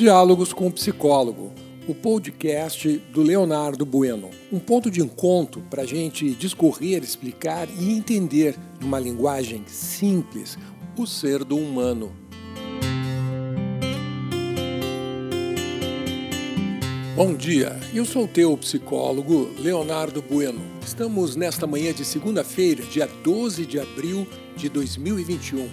Diálogos com o Psicólogo, o podcast do Leonardo Bueno. Um ponto de encontro para a gente discorrer, explicar e entender, numa linguagem simples, o ser do humano. Bom dia, eu sou o teu psicólogo Leonardo Bueno. Estamos nesta manhã de segunda-feira, dia 12 de abril de 2021.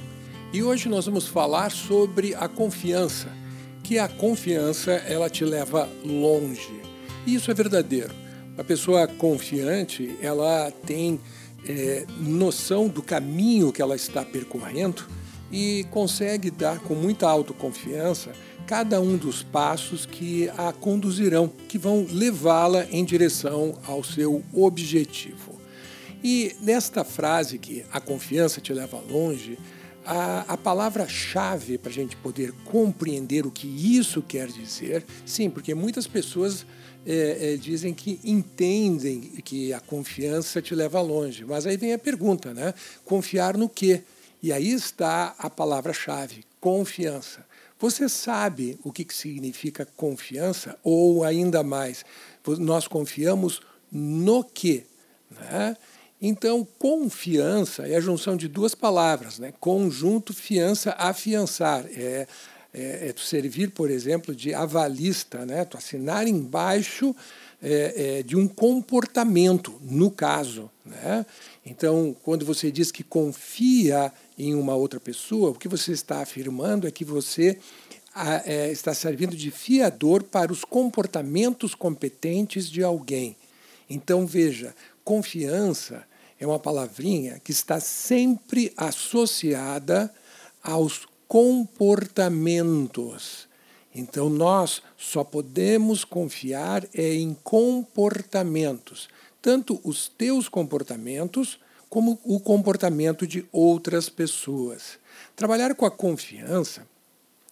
E hoje nós vamos falar sobre a confiança que a confiança ela te leva longe. E isso é verdadeiro. A pessoa confiante ela tem é, noção do caminho que ela está percorrendo e consegue dar com muita autoconfiança cada um dos passos que a conduzirão, que vão levá-la em direção ao seu objetivo. E nesta frase que a confiança te leva longe, a, a palavra-chave para a gente poder compreender o que isso quer dizer, sim, porque muitas pessoas é, é, dizem que entendem que a confiança te leva longe, mas aí vem a pergunta, né? Confiar no quê? E aí está a palavra-chave, confiança. Você sabe o que significa confiança? Ou ainda mais, nós confiamos no quê? Né? Então, confiança é a junção de duas palavras, né? conjunto, fiança, afiançar. É, é, é tu servir, por exemplo, de avalista, né? tu assinar embaixo é, é, de um comportamento, no caso. Né? Então, quando você diz que confia em uma outra pessoa, o que você está afirmando é que você a, é, está servindo de fiador para os comportamentos competentes de alguém. Então, veja, confiança é uma palavrinha que está sempre associada aos comportamentos. Então nós só podemos confiar é em comportamentos, tanto os teus comportamentos como o comportamento de outras pessoas. Trabalhar com a confiança,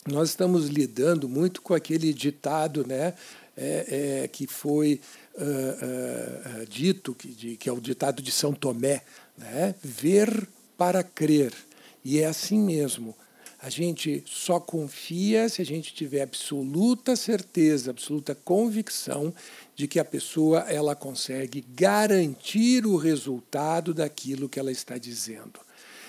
nós estamos lidando muito com aquele ditado, né, é, é, que foi uh, uh, dito, que, de, que é o ditado de São Tomé, né? ver para crer. E é assim mesmo. A gente só confia se a gente tiver absoluta certeza, absoluta convicção de que a pessoa ela consegue garantir o resultado daquilo que ela está dizendo.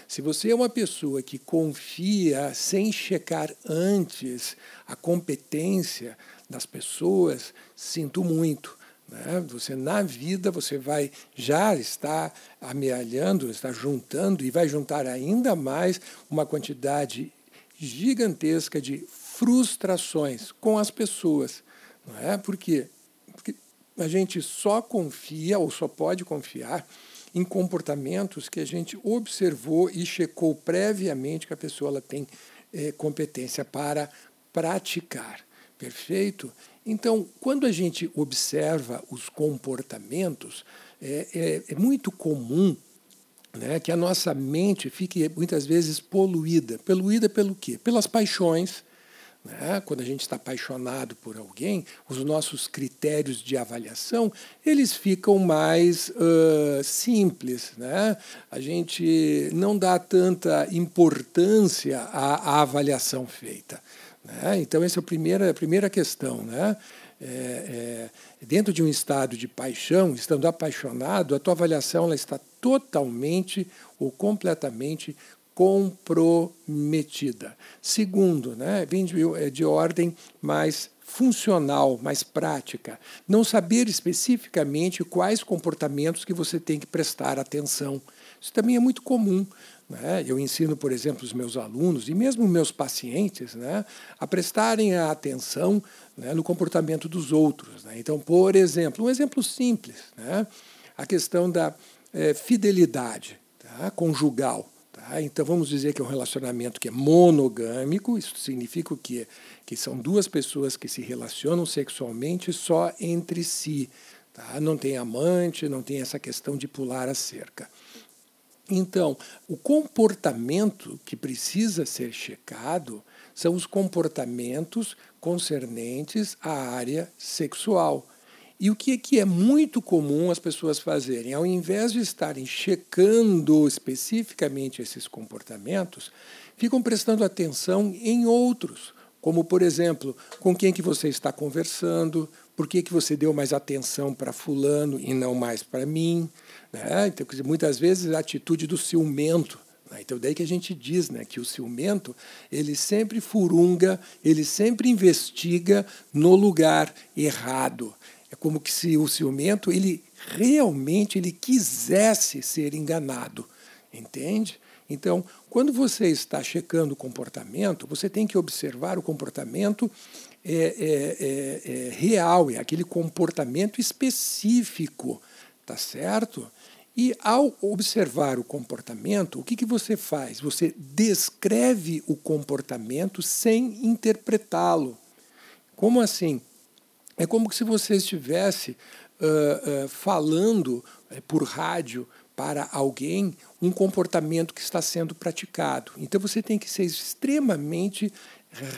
Se você é uma pessoa que confia sem checar antes a competência das pessoas, sinto muito. Né? Você na vida você vai já está amealhando, está juntando e vai juntar ainda mais uma quantidade gigantesca de frustrações com as pessoas, não é? Por quê? Porque a gente só confia ou só pode confiar em comportamentos que a gente observou e checou previamente que a pessoa ela tem é, competência para praticar. Perfeito? Então, quando a gente observa os comportamentos, é, é, é muito comum né, que a nossa mente fique muitas vezes poluída. Poluída pelo quê? Pelas paixões. Né? Quando a gente está apaixonado por alguém, os nossos critérios de avaliação eles ficam mais uh, simples. Né? A gente não dá tanta importância à, à avaliação feita. Né? Então, essa é a primeira, a primeira questão. Né? É, é, dentro de um estado de paixão, estando apaixonado, a tua avaliação ela está totalmente ou completamente comprometida. Segundo, né, vem de, é de ordem mais funcional, mais prática. Não saber especificamente quais comportamentos que você tem que prestar atenção. Isso também é muito comum. Né? Eu ensino, por exemplo, os meus alunos e mesmo meus pacientes né, a prestarem a atenção né, no comportamento dos outros. Né? Então, por exemplo, um exemplo simples, né, a questão da é, fidelidade tá, conjugal. Tá? Então, vamos dizer que é um relacionamento que é monogâmico, isso significa o quê? Que são duas pessoas que se relacionam sexualmente só entre si. Tá? Não tem amante, não tem essa questão de pular a cerca. Então, o comportamento que precisa ser checado são os comportamentos concernentes à área sexual. E o que, que é muito comum as pessoas fazerem? Ao invés de estarem checando especificamente esses comportamentos, ficam prestando atenção em outros como por exemplo, com quem que você está conversando, por que, que você deu mais atenção para fulano e não mais para mim. Né? Então, muitas vezes a atitude do ciumento. Né? Então, daí que a gente diz né, que o ciumento, ele sempre furunga, ele sempre investiga no lugar errado. É como que se o ciumento, ele realmente ele quisesse ser enganado, entende? Então, quando você está checando o comportamento, você tem que observar o comportamento é, é, é, é, real, é aquele comportamento específico, tá certo? E ao observar o comportamento, o que, que você faz? Você descreve o comportamento sem interpretá-lo. Como assim? É como se você estivesse uh, uh, falando uh, por rádio para alguém um comportamento que está sendo praticado. Então você tem que ser extremamente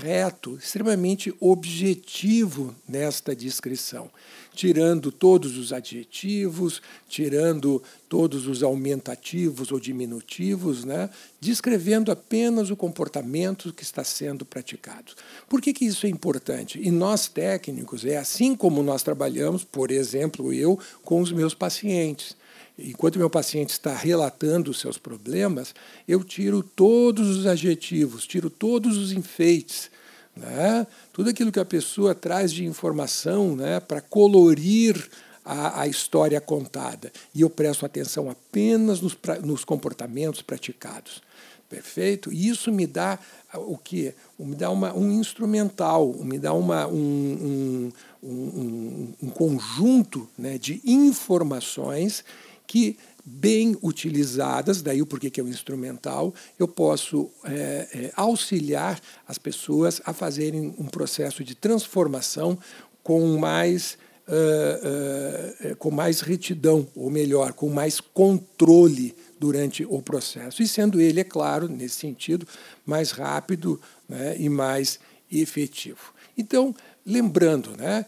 reto, extremamente objetivo nesta descrição, tirando todos os adjetivos, tirando todos os aumentativos ou diminutivos, né? descrevendo apenas o comportamento que está sendo praticado. Por que, que isso é importante? E nós técnicos, é assim como nós trabalhamos, por exemplo, eu com os meus pacientes enquanto meu paciente está relatando os seus problemas, eu tiro todos os adjetivos, tiro todos os enfeites, né? tudo aquilo que a pessoa traz de informação né? para colorir a, a, história contada. E eu presto atenção apenas nos, nos comportamentos praticados. Perfeito? E isso me dá o que? Me dá uma, um instrumental, me dá uma, um, um, um, um conjunto né, de informações que, bem utilizadas, daí o porquê que é o instrumental, eu posso é, é, auxiliar as pessoas a fazerem um processo de transformação com mais, uh, uh, com mais retidão, ou melhor, com mais controle durante o processo. E sendo ele, é claro, nesse sentido, mais rápido né, e mais efetivo. Então, lembrando, né,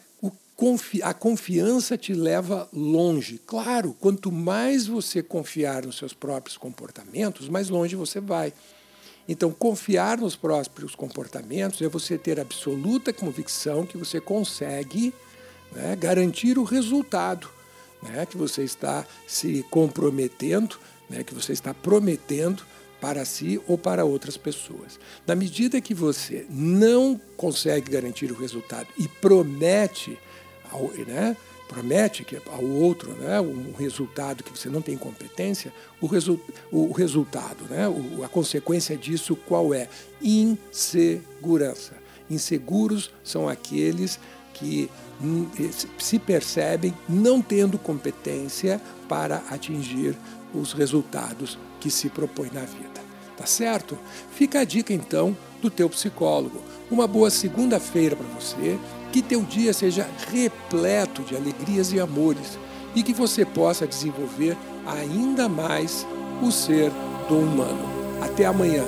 a confiança te leva longe. Claro, quanto mais você confiar nos seus próprios comportamentos, mais longe você vai. Então, confiar nos próprios comportamentos é você ter absoluta convicção que você consegue né, garantir o resultado né, que você está se comprometendo, né, que você está prometendo para si ou para outras pessoas. Na medida que você não consegue garantir o resultado e promete né, promete que ao outro né, um resultado que você não tem competência, o, resu o resultado, né, o, a consequência disso qual é? Insegurança. Inseguros são aqueles que hum, se percebem não tendo competência para atingir os resultados que se propõe na vida. Tá certo? Fica a dica então do teu psicólogo. Uma boa segunda-feira para você que teu dia seja repleto de alegrias e amores e que você possa desenvolver ainda mais o ser do humano. Até amanhã.